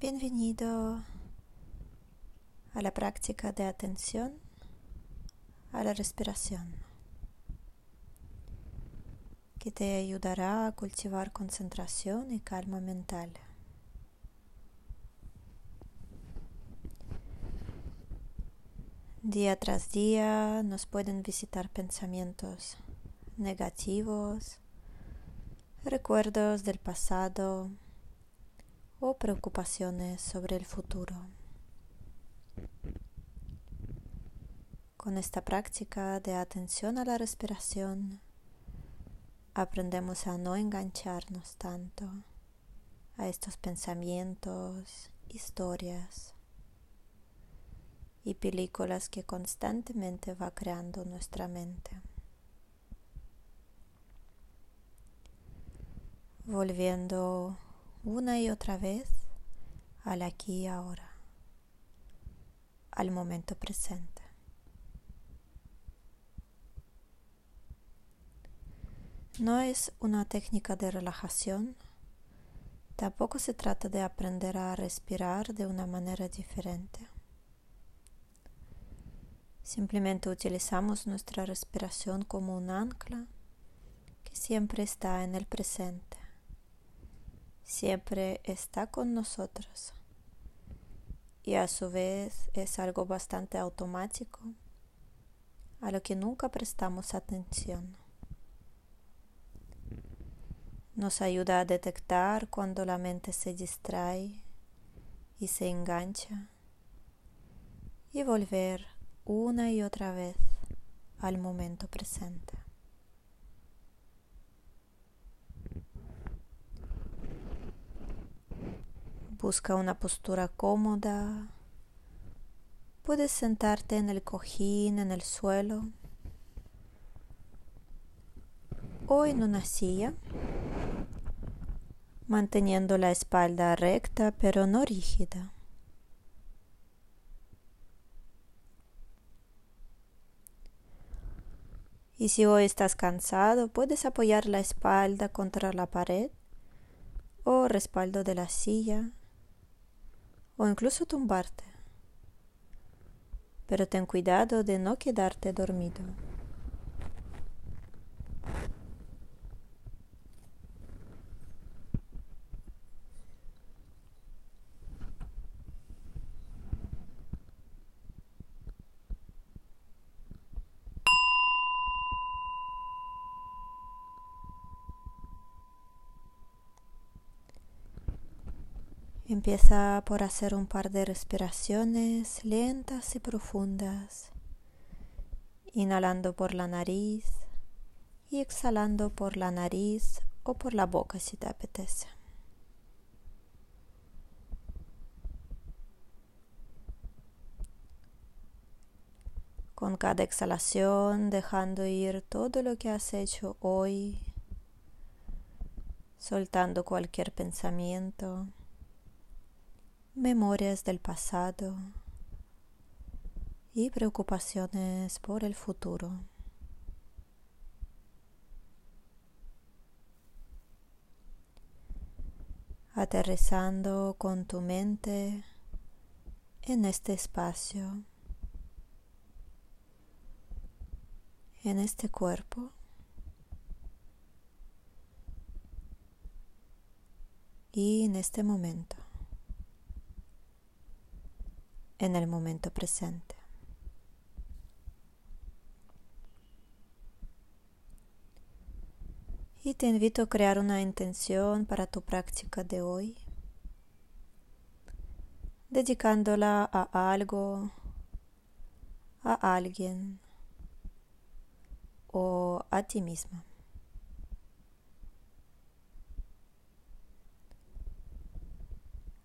Bienvenido a la práctica de atención a la respiración, que te ayudará a cultivar concentración y calma mental. Día tras día nos pueden visitar pensamientos negativos, recuerdos del pasado, o preocupaciones sobre el futuro. Con esta práctica de atención a la respiración, aprendemos a no engancharnos tanto a estos pensamientos, historias y películas que constantemente va creando nuestra mente. Volviendo una y otra vez al aquí y ahora, al momento presente. No es una técnica de relajación, tampoco se trata de aprender a respirar de una manera diferente. Simplemente utilizamos nuestra respiración como un ancla que siempre está en el presente siempre está con nosotros y a su vez es algo bastante automático a lo que nunca prestamos atención. Nos ayuda a detectar cuando la mente se distrae y se engancha y volver una y otra vez al momento presente. Busca una postura cómoda. Puedes sentarte en el cojín, en el suelo o en una silla, manteniendo la espalda recta pero no rígida. Y si hoy estás cansado, puedes apoyar la espalda contra la pared o respaldo de la silla o incluso tumbarte. Pero ten cuidado de no quedarte dormido. Empieza por hacer un par de respiraciones lentas y profundas, inhalando por la nariz y exhalando por la nariz o por la boca si te apetece. Con cada exhalación dejando ir todo lo que has hecho hoy, soltando cualquier pensamiento memorias del pasado y preocupaciones por el futuro. Aterrizando con tu mente en este espacio, en este cuerpo. y en este momento. En el momento presente. Y te invito a crear una intención para tu práctica de hoy, dedicándola a algo, a alguien o a ti misma.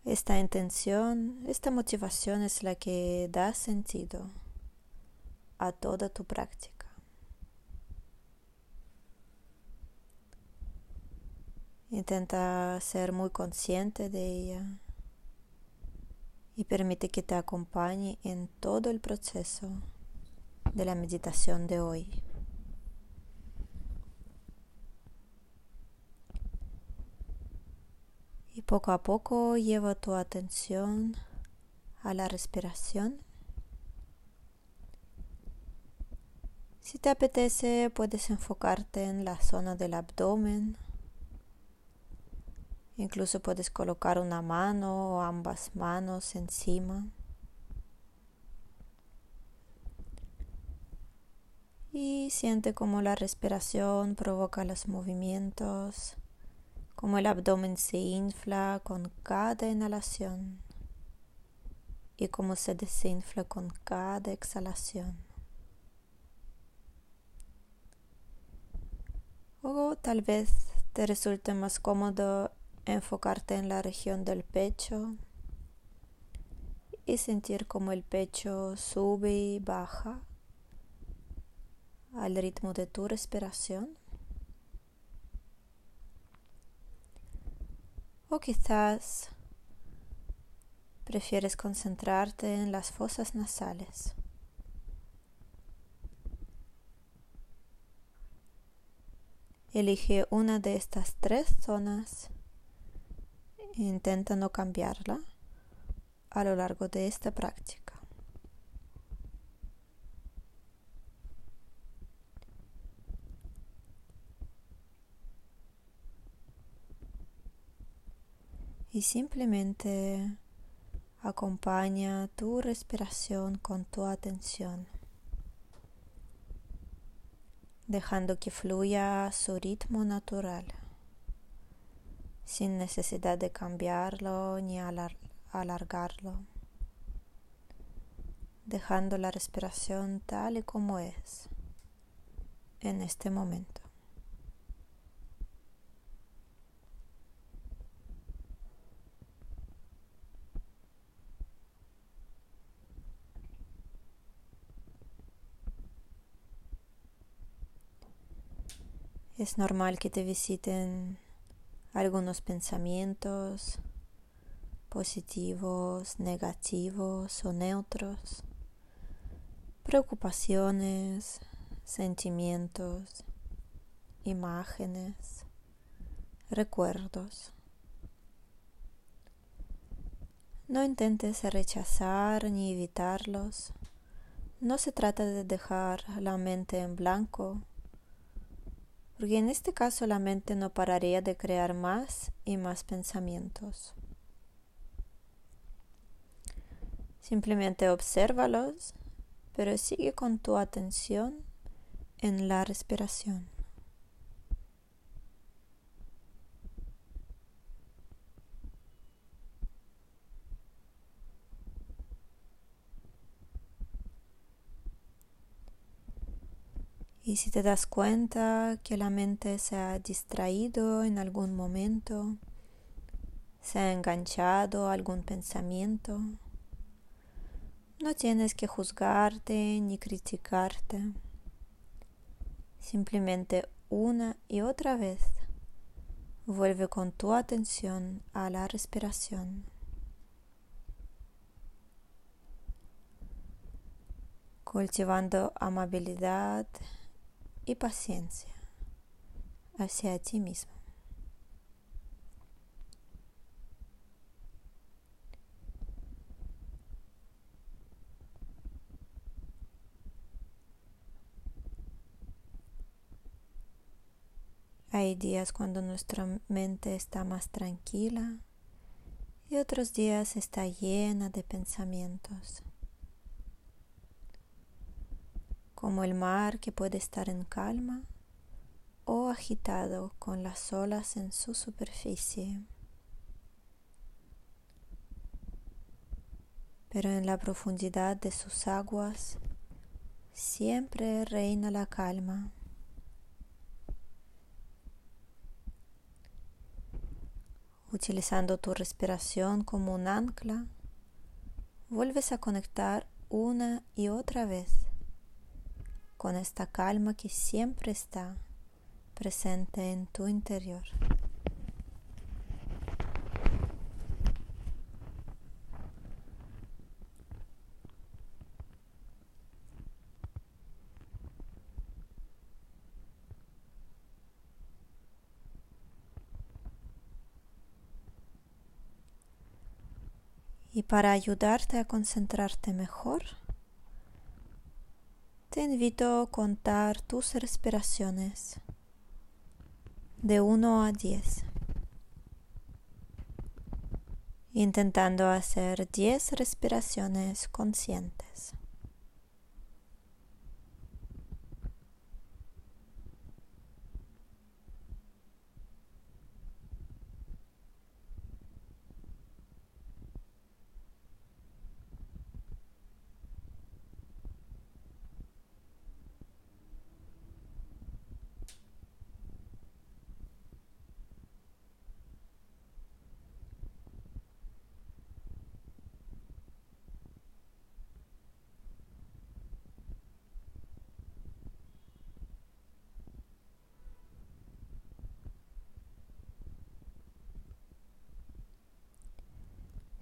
Esta intención, esta motivación es la que da sentido a toda tu práctica. Intenta ser muy consciente de ella y permite que te acompañe en todo el proceso de la meditación de hoy. Poco a poco lleva tu atención a la respiración. Si te apetece, puedes enfocarte en la zona del abdomen. Incluso puedes colocar una mano o ambas manos encima. Y siente cómo la respiración provoca los movimientos como el abdomen se infla con cada inhalación y cómo se desinfla con cada exhalación. O tal vez te resulte más cómodo enfocarte en la región del pecho y sentir cómo el pecho sube y baja al ritmo de tu respiración. O quizás prefieres concentrarte en las fosas nasales. Elige una de estas tres zonas e intenta no cambiarla a lo largo de esta práctica. Y simplemente acompaña tu respiración con tu atención, dejando que fluya su ritmo natural, sin necesidad de cambiarlo ni alargarlo, dejando la respiración tal y como es en este momento. Es normal que te visiten algunos pensamientos positivos, negativos o neutros, preocupaciones, sentimientos, imágenes, recuerdos. No intentes rechazar ni evitarlos. No se trata de dejar la mente en blanco porque en este caso la mente no pararía de crear más y más pensamientos. Simplemente obsérvalos, pero sigue con tu atención en la respiración. Y si te das cuenta que la mente se ha distraído en algún momento, se ha enganchado a algún pensamiento, no tienes que juzgarte ni criticarte. Simplemente una y otra vez vuelve con tu atención a la respiración. cultivando amabilidad y paciencia hacia ti mismo. Hay días cuando nuestra mente está más tranquila y otros días está llena de pensamientos. Como el mar que puede estar en calma o agitado con las olas en su superficie. Pero en la profundidad de sus aguas siempre reina la calma. Utilizando tu respiración como un ancla, vuelves a conectar una y otra vez con esta calma que siempre está presente en tu interior. Y para ayudarte a concentrarte mejor, te invito a contar tus respiraciones de 1 a 10, intentando hacer 10 respiraciones conscientes.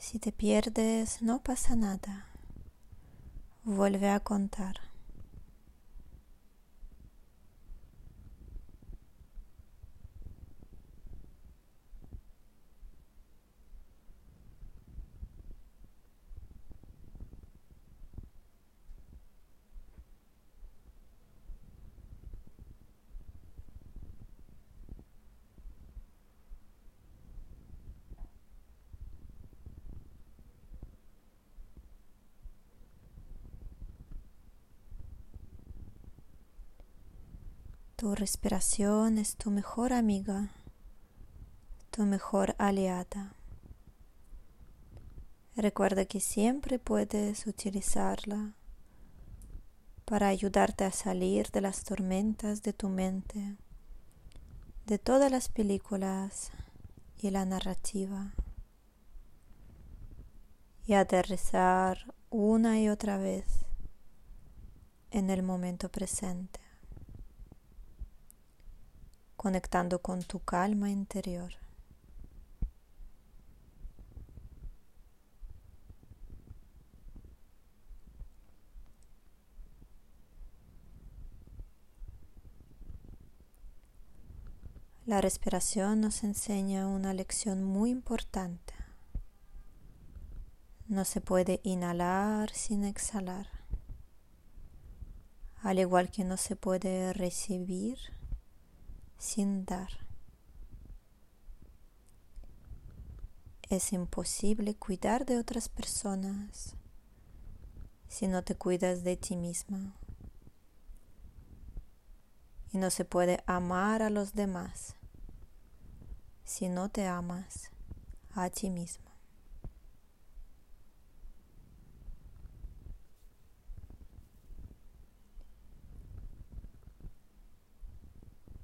Si te pierdes, no pasa nada. Vuelve a contar. Tu respiración es tu mejor amiga, tu mejor aliada. Recuerda que siempre puedes utilizarla para ayudarte a salir de las tormentas de tu mente, de todas las películas y la narrativa, y aterrizar una y otra vez en el momento presente conectando con tu calma interior. La respiración nos enseña una lección muy importante. No se puede inhalar sin exhalar, al igual que no se puede recibir sin dar. Es imposible cuidar de otras personas si no te cuidas de ti misma. Y no se puede amar a los demás si no te amas a ti misma.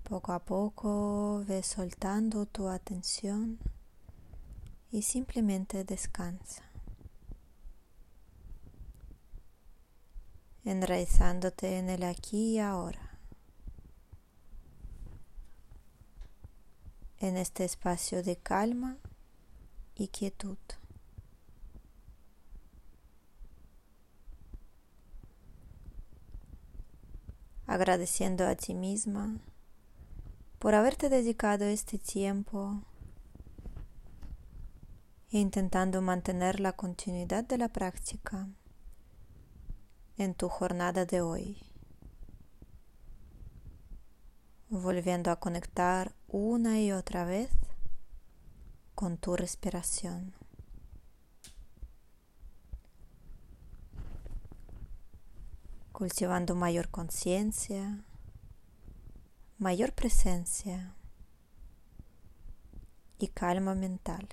Poco a poco ve soltando tu atención y simplemente descansa. Enraizándote en el aquí y ahora. En este espacio de calma y quietud. Agradeciendo a ti misma por haberte dedicado este tiempo e intentando mantener la continuidad de la práctica en tu jornada de hoy, volviendo a conectar una y otra vez con tu respiración. cultivando mayor conciencia mayor presencia y calma mental.